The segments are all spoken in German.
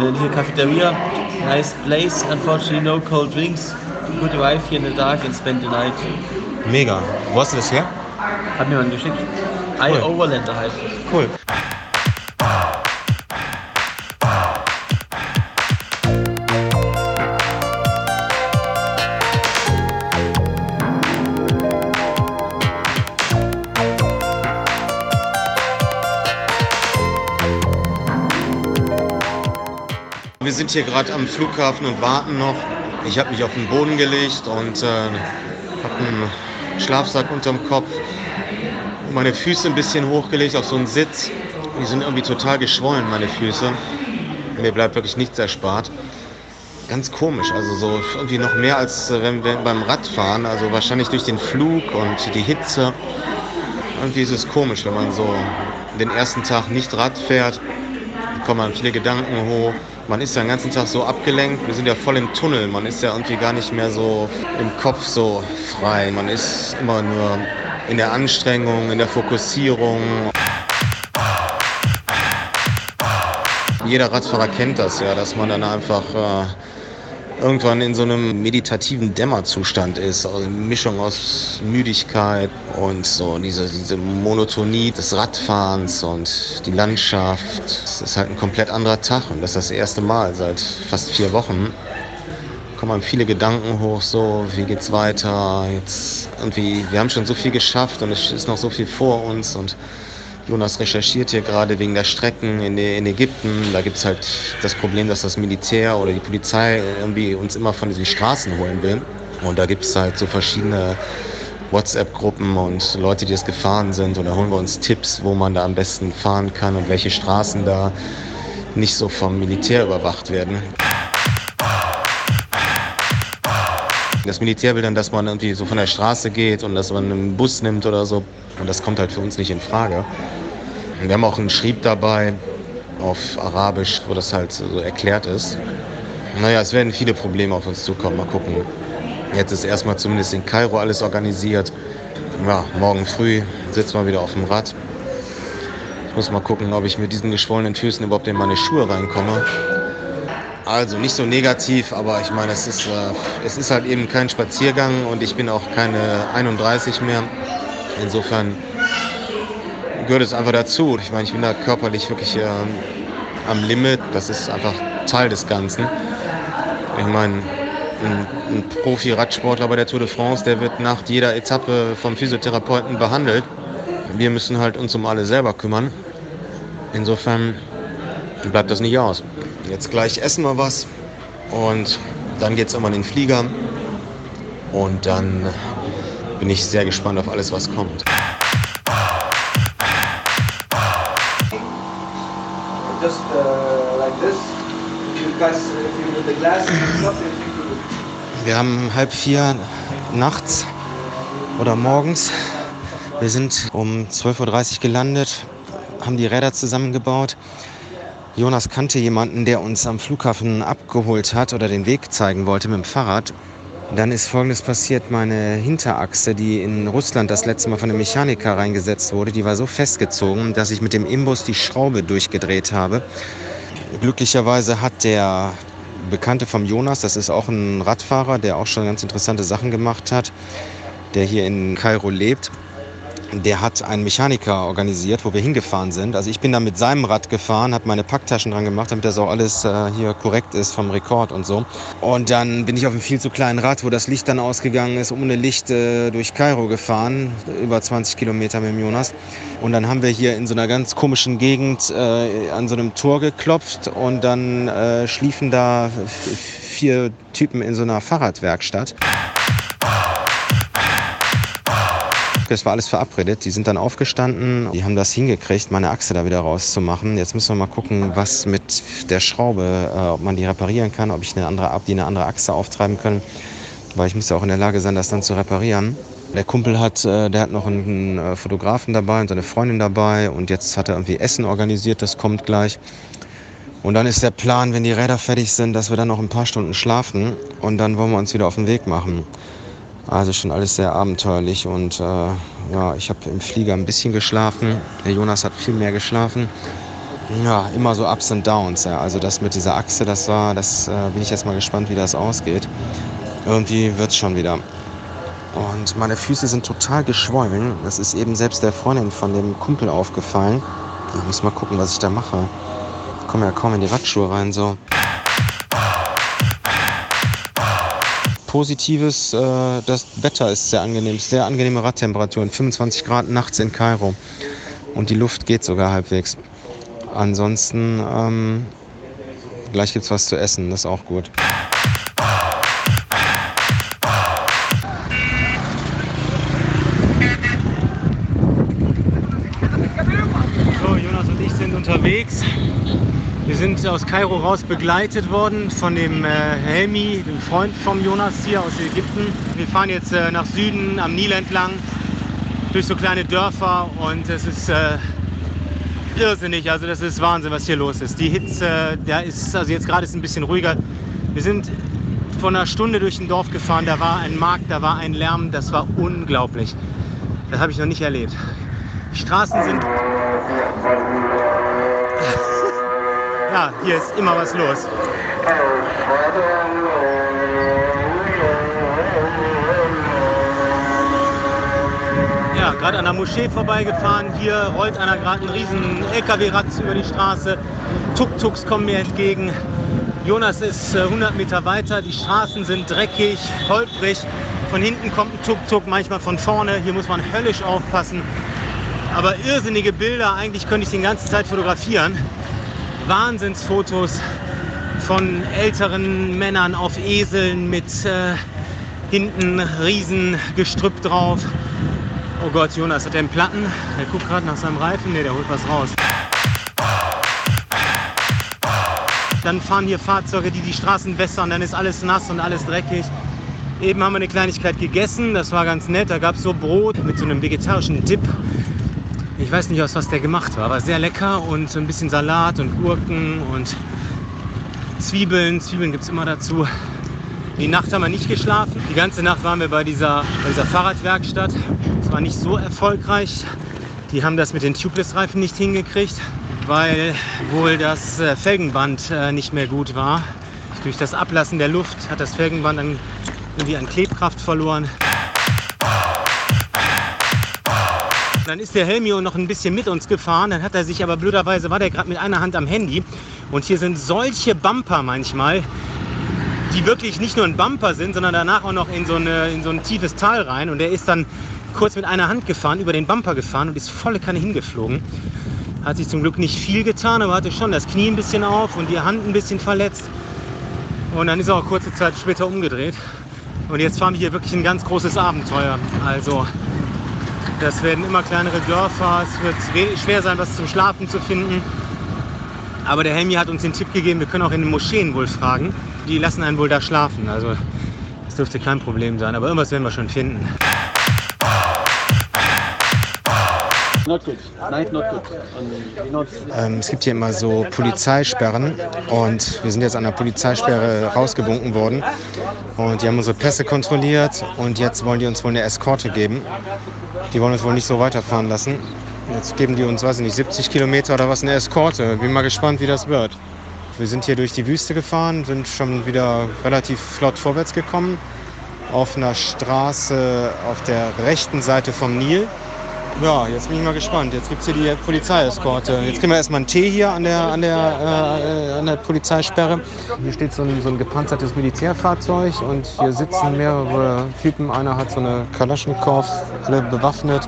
Eine hier Cafeteria, nice place, unfortunately no cold drinks. Good wife here in the dark and spend the night. Mega. Wo hast du das her? Hat mir jemand geschickt. Cool. I Overlander heißt. Cool. Wir sind hier gerade am Flughafen und warten noch. Ich habe mich auf den Boden gelegt und äh, habe einen Schlafsack unterm Kopf. Meine Füße ein bisschen hochgelegt auf so einen Sitz. Die sind irgendwie total geschwollen, meine Füße. Mir bleibt wirklich nichts erspart. Ganz komisch, also so irgendwie noch mehr als äh, wenn, wenn beim Radfahren. Also wahrscheinlich durch den Flug und die Hitze. Irgendwie ist es komisch, wenn man so den ersten Tag nicht Rad fährt. Kommen viele Gedanken hoch. Man ist ja den ganzen Tag so abgelenkt. Wir sind ja voll im Tunnel. Man ist ja irgendwie gar nicht mehr so im Kopf so frei. Man ist immer nur in der Anstrengung, in der Fokussierung. Jeder Radfahrer kennt das ja, dass man dann einfach äh, irgendwann in so einem meditativen Dämmerzustand ist. Also eine Mischung aus Müdigkeit und so diese, diese Monotonie des Radfahrens und die Landschaft. Es ist halt ein komplett anderer Tag und das ist das erste Mal seit fast vier Wochen. Kommen viele Gedanken hoch, so, wie geht's weiter? Jetzt irgendwie, wir haben schon so viel geschafft und es ist noch so viel vor uns und Jonas recherchiert hier gerade wegen der Strecken in, in Ägypten. Da gibt es halt das Problem, dass das Militär oder die Polizei irgendwie uns immer von diesen Straßen holen will. Und da gibt es halt so verschiedene WhatsApp-Gruppen und Leute, die es gefahren sind. Und da holen wir uns Tipps, wo man da am besten fahren kann und welche Straßen da nicht so vom Militär überwacht werden. Das Militär will dann, dass man irgendwie so von der Straße geht und dass man einen Bus nimmt oder so. Und das kommt halt für uns nicht in Frage. Wir haben auch einen Schrieb dabei auf Arabisch, wo das halt so erklärt ist. Naja, es werden viele Probleme auf uns zukommen. Mal gucken. Jetzt ist erstmal zumindest in Kairo alles organisiert. Ja, morgen früh sitzen wir wieder auf dem Rad. Ich muss mal gucken, ob ich mit diesen geschwollenen Füßen überhaupt in meine Schuhe reinkomme. Also nicht so negativ, aber ich meine, es ist, äh, es ist halt eben kein Spaziergang und ich bin auch keine 31 mehr. Insofern gehört es einfach dazu. Ich meine, ich bin da körperlich wirklich äh, am Limit. Das ist einfach Teil des Ganzen. Ich meine, ein, ein Profi-Radsportler bei der Tour de France, der wird nach jeder Etappe vom Physiotherapeuten behandelt. Wir müssen halt uns um alle selber kümmern. Insofern bleibt das nicht aus. Jetzt gleich essen wir was und dann geht es immer in den Flieger und dann bin ich sehr gespannt auf alles, was kommt. just uh, like this. You guys, if you with the glasses and stuff, if you could Wir haben halb vier nachts oder morgens. Wir sind um 12.30 Uhr gelandet, haben die Räder zusammengebaut. Jonas kannte jemanden, der uns am Flughafen abgeholt hat oder den Weg zeigen wollte mit dem Fahrrad. Dann ist Folgendes passiert. Meine Hinterachse, die in Russland das letzte Mal von einem Mechaniker reingesetzt wurde, die war so festgezogen, dass ich mit dem Imbus die Schraube durchgedreht habe. Glücklicherweise hat der Bekannte vom Jonas, das ist auch ein Radfahrer, der auch schon ganz interessante Sachen gemacht hat, der hier in Kairo lebt, der hat einen Mechaniker organisiert, wo wir hingefahren sind. Also ich bin da mit seinem Rad gefahren, habe meine Packtaschen dran gemacht, damit das auch alles äh, hier korrekt ist vom Rekord und so. Und dann bin ich auf einem viel zu kleinen Rad, wo das Licht dann ausgegangen ist, ohne Licht äh, durch Kairo gefahren, über 20 Kilometer mit dem Jonas. Und dann haben wir hier in so einer ganz komischen Gegend äh, an so einem Tor geklopft und dann äh, schliefen da vier Typen in so einer Fahrradwerkstatt. Das war alles verabredet. Die sind dann aufgestanden, die haben das hingekriegt, meine Achse da wieder rauszumachen. Jetzt müssen wir mal gucken, was mit der Schraube, äh, ob man die reparieren kann, ob ich eine andere, die eine andere Achse auftreiben können. Weil ich muss ja auch in der Lage sein, das dann zu reparieren. Der Kumpel hat, äh, der hat noch einen äh, Fotografen dabei und seine Freundin dabei und jetzt hat er irgendwie Essen organisiert, das kommt gleich. Und dann ist der Plan, wenn die Räder fertig sind, dass wir dann noch ein paar Stunden schlafen und dann wollen wir uns wieder auf den Weg machen. Also schon alles sehr abenteuerlich und äh, ja, ich habe im Flieger ein bisschen geschlafen. Der Jonas hat viel mehr geschlafen. ja, immer so Ups und Downs. Ja. Also das mit dieser Achse, das war, das äh, bin ich jetzt mal gespannt, wie das ausgeht. Irgendwie wird es schon wieder. Und meine Füße sind total geschwollen. Das ist eben selbst der Freundin von dem Kumpel aufgefallen. Ich muss mal gucken, was ich da mache. Ich komme ja kaum in die Watschuhe rein so. Positives, äh, das Wetter ist sehr angenehm, sehr angenehme Radtemperaturen, 25 Grad nachts in Kairo. Und die Luft geht sogar halbwegs. Ansonsten, ähm, gleich gibt's was zu essen, das ist auch gut. Sind aus Kairo raus begleitet worden von dem äh, Helmi, dem Freund vom Jonas hier aus Ägypten. Wir fahren jetzt äh, nach Süden am Nil entlang durch so kleine Dörfer und es ist äh, irrsinnig. Also das ist Wahnsinn, was hier los ist. Die Hitze, da ist also jetzt gerade ist ein bisschen ruhiger. Wir sind vor einer Stunde durch ein Dorf gefahren. Da war ein Markt, da war ein Lärm. Das war unglaublich. Das habe ich noch nicht erlebt. Die Straßen sind ja, hier ist immer was los. Ja, gerade an der Moschee vorbeigefahren. Hier rollt einer gerade einen riesen LKW-Rad über die Straße. Tuk-Tuks kommen mir entgegen. Jonas ist äh, 100 Meter weiter. Die Straßen sind dreckig, holprig. Von hinten kommt ein Tuk-Tuk, manchmal von vorne. Hier muss man höllisch aufpassen. Aber irrsinnige Bilder. Eigentlich könnte ich die ganze Zeit fotografieren. Wahnsinnsfotos von älteren Männern auf Eseln mit äh, hinten riesen Gestrüpp drauf. Oh Gott, Jonas hat er einen Platten? Der guckt gerade nach seinem Reifen. Ne, der holt was raus. Dann fahren hier Fahrzeuge, die die Straßen wässern. Dann ist alles nass und alles dreckig. Eben haben wir eine Kleinigkeit gegessen. Das war ganz nett. Da gab es so Brot mit so einem vegetarischen Dip. Ich weiß nicht, aus was der gemacht war, aber sehr lecker und so ein bisschen Salat und Gurken und Zwiebeln. Zwiebeln gibt es immer dazu. Die Nacht haben wir nicht geschlafen. Die ganze Nacht waren wir bei dieser, bei dieser Fahrradwerkstatt. Es war nicht so erfolgreich. Die haben das mit den Tubeless-Reifen nicht hingekriegt, weil wohl das äh, Felgenband äh, nicht mehr gut war. Durch das Ablassen der Luft hat das Felgenband dann irgendwie an Klebkraft verloren. Dann ist der Helmio noch ein bisschen mit uns gefahren. Dann hat er sich aber blöderweise, war der gerade mit einer Hand am Handy. Und hier sind solche Bumper manchmal, die wirklich nicht nur ein Bumper sind, sondern danach auch noch in so, eine, in so ein tiefes Tal rein. Und er ist dann kurz mit einer Hand gefahren, über den Bumper gefahren und ist volle Kanne hingeflogen. Hat sich zum Glück nicht viel getan, aber hatte schon das Knie ein bisschen auf und die Hand ein bisschen verletzt. Und dann ist er auch kurze Zeit später umgedreht. Und jetzt fahren wir hier wirklich ein ganz großes Abenteuer. Also das werden immer kleinere Dörfer. Es wird schwer sein, was zum Schlafen zu finden. Aber der Helmi hat uns den Tipp gegeben, wir können auch in den Moscheen wohl fragen. Die lassen einen wohl da schlafen. Also das dürfte kein Problem sein. Aber irgendwas werden wir schon finden. Ähm, es gibt hier immer so Polizeisperren und wir sind jetzt an der Polizeisperre rausgewunken worden. Und die haben unsere Pässe kontrolliert und jetzt wollen die uns wohl eine Eskorte geben. Die wollen uns wohl nicht so weiterfahren lassen. Jetzt geben die uns, weiß ich nicht, 70 Kilometer oder was, eine Eskorte. Bin mal gespannt, wie das wird. Wir sind hier durch die Wüste gefahren, sind schon wieder relativ flott vorwärts gekommen. Auf einer Straße auf der rechten Seite vom Nil. Ja, jetzt bin ich mal gespannt. Jetzt gibt es hier die Polizeieskorte. Jetzt kriegen wir erstmal einen Tee hier an der, an der, äh, an der Polizeisperre. Hier steht so ein, so ein gepanzertes Militärfahrzeug und hier sitzen mehrere Typen. Einer hat so eine Kalaschnikow, alle bewaffnet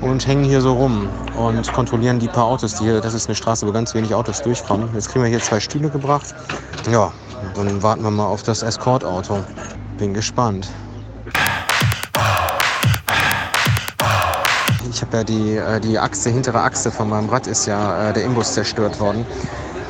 und hängen hier so rum und kontrollieren die paar Autos, die hier, das ist eine Straße, wo ganz wenig Autos durchfahren. Jetzt kriegen wir hier zwei Stühle gebracht. Ja, dann warten wir mal auf das Escortauto. Bin gespannt. Habe ja die, äh, die Achse, hintere Achse von meinem Rad ist ja äh, der Imbus zerstört worden.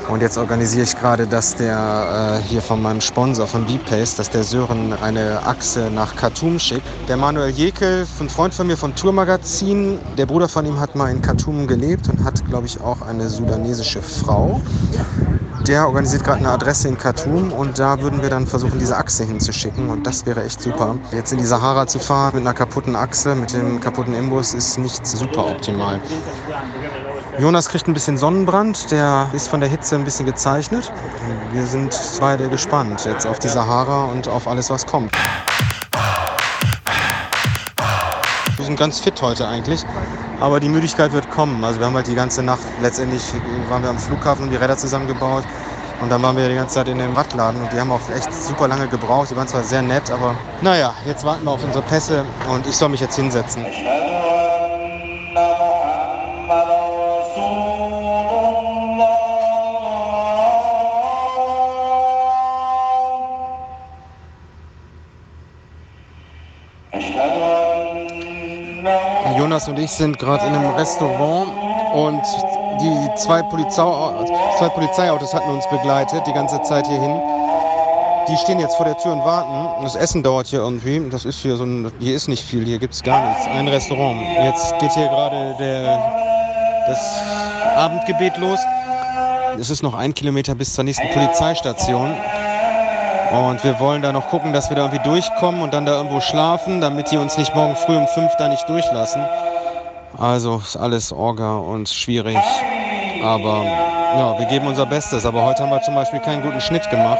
Und jetzt organisiere ich gerade, dass der äh, hier von meinem Sponsor von B-Pace, dass der Sören eine Achse nach Khartoum schickt. Der Manuel Jekel, ein Freund von mir von Tourmagazin, der Bruder von ihm hat mal in Khartoum gelebt und hat, glaube ich, auch eine sudanesische Frau. Der organisiert gerade eine Adresse in Khartoum und da würden wir dann versuchen, diese Achse hinzuschicken und das wäre echt super. Jetzt in die Sahara zu fahren mit einer kaputten Achse, mit dem kaputten Imbus ist nicht super optimal. Jonas kriegt ein bisschen Sonnenbrand, der ist von der Hitze ein bisschen gezeichnet. Wir sind beide gespannt jetzt auf die Sahara und auf alles, was kommt. Wir sind ganz fit heute eigentlich, aber die Müdigkeit wird kommen. Also wir haben halt die ganze Nacht, letztendlich waren wir am Flughafen und die Räder zusammengebaut und dann waren wir die ganze Zeit in dem Radladen und die haben auch echt super lange gebraucht. Die waren zwar sehr nett, aber naja, jetzt warten wir auf unsere Pässe und ich soll mich jetzt hinsetzen. Jonas und ich sind gerade in einem Restaurant und die zwei, Polizei, zwei Polizeiautos hatten uns begleitet die ganze Zeit hierhin. Die stehen jetzt vor der Tür und warten. Das Essen dauert hier irgendwie. Das ist hier so ein, hier ist nicht viel, hier gibt es gar nichts. Ein Restaurant. Jetzt geht hier gerade der, das Abendgebet los. Es ist noch ein Kilometer bis zur nächsten Polizeistation. Und wir wollen da noch gucken, dass wir da irgendwie durchkommen und dann da irgendwo schlafen, damit die uns nicht morgen früh um fünf da nicht durchlassen. Also ist alles Orga und schwierig. Aber ja, wir geben unser Bestes. Aber heute haben wir zum Beispiel keinen guten Schnitt gemacht,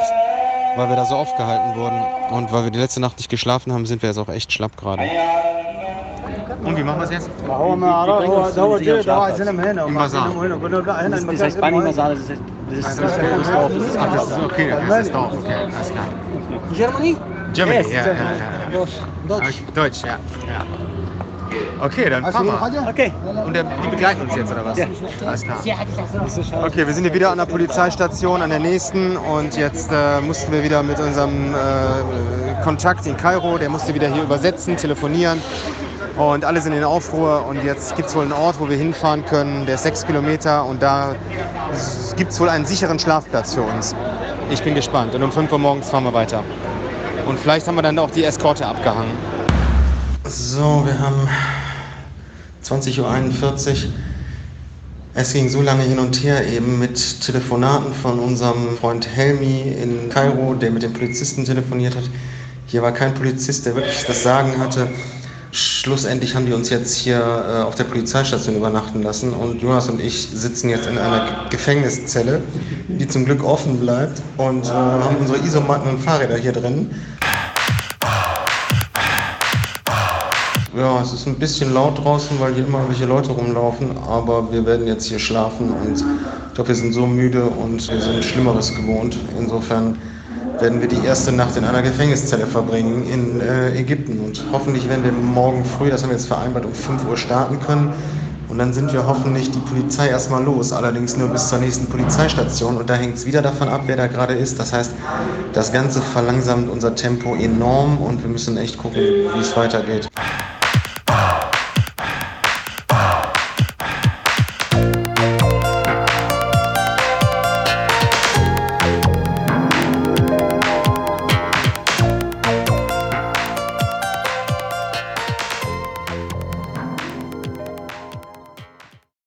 weil wir da so aufgehalten wurden. Und weil wir die letzte Nacht nicht geschlafen haben, sind wir jetzt auch echt schlapp gerade. Und wie machen wir es jetzt? Im Basar. Das heißt Bani Basar, das ist das Dorf. Ach, das ist okay, das ist Dorf, okay, alles klar. Germany? Germany, ja, ja, ja. Deutsch. Deutsch, ja. ja. Okay, dann fahren wir. Okay. Und der, die begleiten uns jetzt, oder was? Ja. Alles klar. Okay, wir sind hier wieder an der Polizeistation, an der nächsten. Und jetzt äh, mussten wir wieder mit unserem äh, Kontakt in Kairo, der musste wieder hier übersetzen, telefonieren. Und alle sind in Aufruhr. Und jetzt gibt es wohl einen Ort, wo wir hinfahren können. Der ist sechs Kilometer. Und da gibt es wohl einen sicheren Schlafplatz für uns. Ich bin gespannt. Und um 5 Uhr morgens fahren wir weiter. Und vielleicht haben wir dann auch die Eskorte abgehangen. So, wir haben 20.41 Uhr. Es ging so lange hin und her eben mit Telefonaten von unserem Freund Helmi in Kairo, der mit dem Polizisten telefoniert hat. Hier war kein Polizist, der wirklich das Sagen hatte. Schlussendlich haben die uns jetzt hier äh, auf der Polizeistation übernachten lassen und Jonas und ich sitzen jetzt in einer Gefängniszelle, die zum Glück offen bleibt und äh, haben unsere Isomatten und Fahrräder hier drin. Ja, es ist ein bisschen laut draußen, weil hier immer welche Leute rumlaufen, aber wir werden jetzt hier schlafen und ich glaube, wir sind so müde und wir sind Schlimmeres gewohnt. Insofern werden wir die erste Nacht in einer Gefängniszelle verbringen in äh, Ägypten und hoffentlich werden wir morgen früh, das haben wir jetzt vereinbart, um 5 Uhr starten können. Und dann sind wir hoffentlich die Polizei erstmal los, allerdings nur bis zur nächsten Polizeistation. Und da hängt es wieder davon ab, wer da gerade ist. Das heißt, das Ganze verlangsamt unser Tempo enorm und wir müssen echt gucken, wie es weitergeht.